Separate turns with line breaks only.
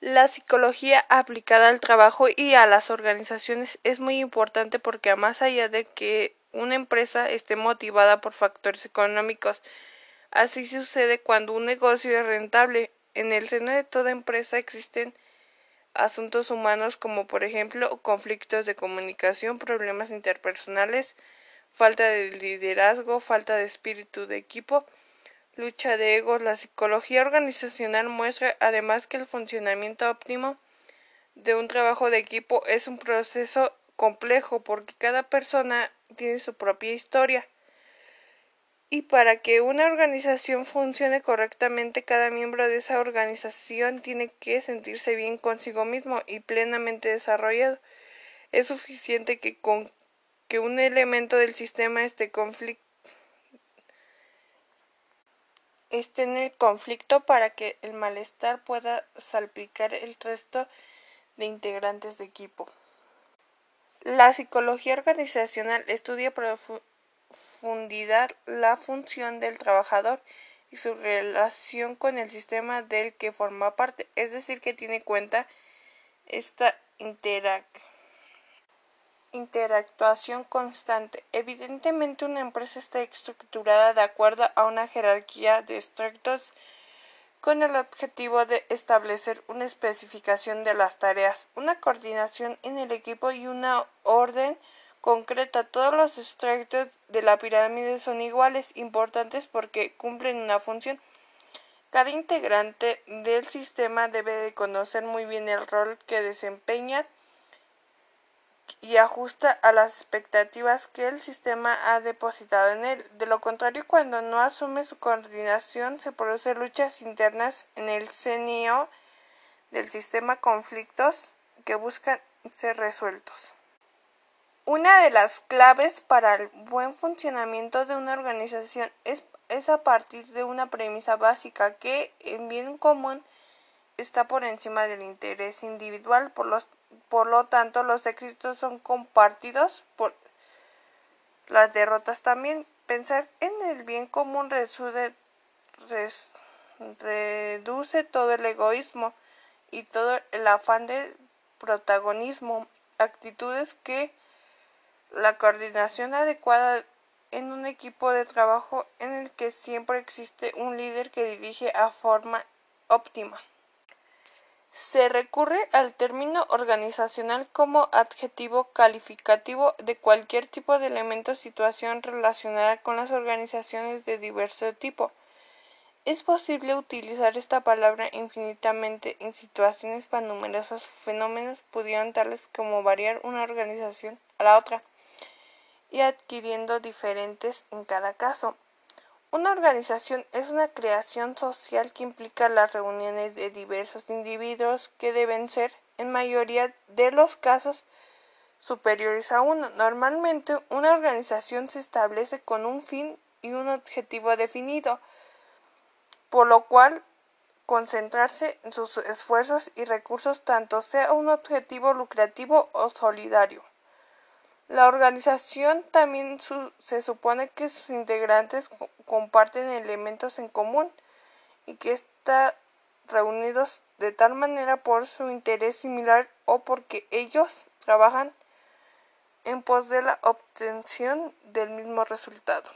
La psicología aplicada al trabajo y a las organizaciones es muy importante porque más allá de que una empresa esté motivada por factores económicos, así sucede cuando un negocio es rentable. En el seno de toda empresa existen asuntos humanos como por ejemplo conflictos de comunicación, problemas interpersonales, falta de liderazgo, falta de espíritu de equipo, lucha de egos. La psicología organizacional muestra además que el funcionamiento óptimo de un trabajo de equipo es un proceso complejo porque cada persona tiene su propia historia. Y para que una organización funcione correctamente, cada miembro de esa organización tiene que sentirse bien consigo mismo y plenamente desarrollado. Es suficiente que con que un elemento del sistema esté conflicto esté en el conflicto para que el malestar pueda salpicar el resto de integrantes de equipo. La psicología organizacional estudia profundidad la función del trabajador y su relación con el sistema del que forma parte, es decir, que tiene en cuenta esta interacción interactuación constante. Evidentemente una empresa está estructurada de acuerdo a una jerarquía de extractos con el objetivo de establecer una especificación de las tareas, una coordinación en el equipo y una orden concreta. Todos los extractos de la pirámide son iguales, importantes porque cumplen una función. Cada integrante del sistema debe de conocer muy bien el rol que desempeña y ajusta a las expectativas que el sistema ha depositado en él. De lo contrario, cuando no asume su coordinación, se producen luchas internas en el seno del sistema, conflictos que buscan ser resueltos. Una de las claves para el buen funcionamiento de una organización es, es a partir de una premisa básica que en bien común está por encima del interés individual, por, los, por lo tanto los éxitos son compartidos por las derrotas también. Pensar en el bien común reduce, reduce todo el egoísmo y todo el afán de protagonismo, actitudes que la coordinación adecuada en un equipo de trabajo en el que siempre existe un líder que dirige a forma óptima. Se recurre al término organizacional como adjetivo calificativo de cualquier tipo de elemento o situación relacionada con las organizaciones de diverso tipo. Es posible utilizar esta palabra infinitamente en situaciones para numerosos fenómenos pudieran tales como variar una organización a la otra y adquiriendo diferentes en cada caso. Una organización es una creación social que implica las reuniones de diversos individuos que deben ser, en mayoría de los casos, superiores a uno. Normalmente, una organización se establece con un fin y un objetivo definido, por lo cual concentrarse en sus esfuerzos y recursos tanto sea un objetivo lucrativo o solidario. La organización también se supone que sus integrantes comparten elementos en común y que están reunidos de tal manera por su interés similar o porque ellos trabajan en pos de la obtención del mismo resultado.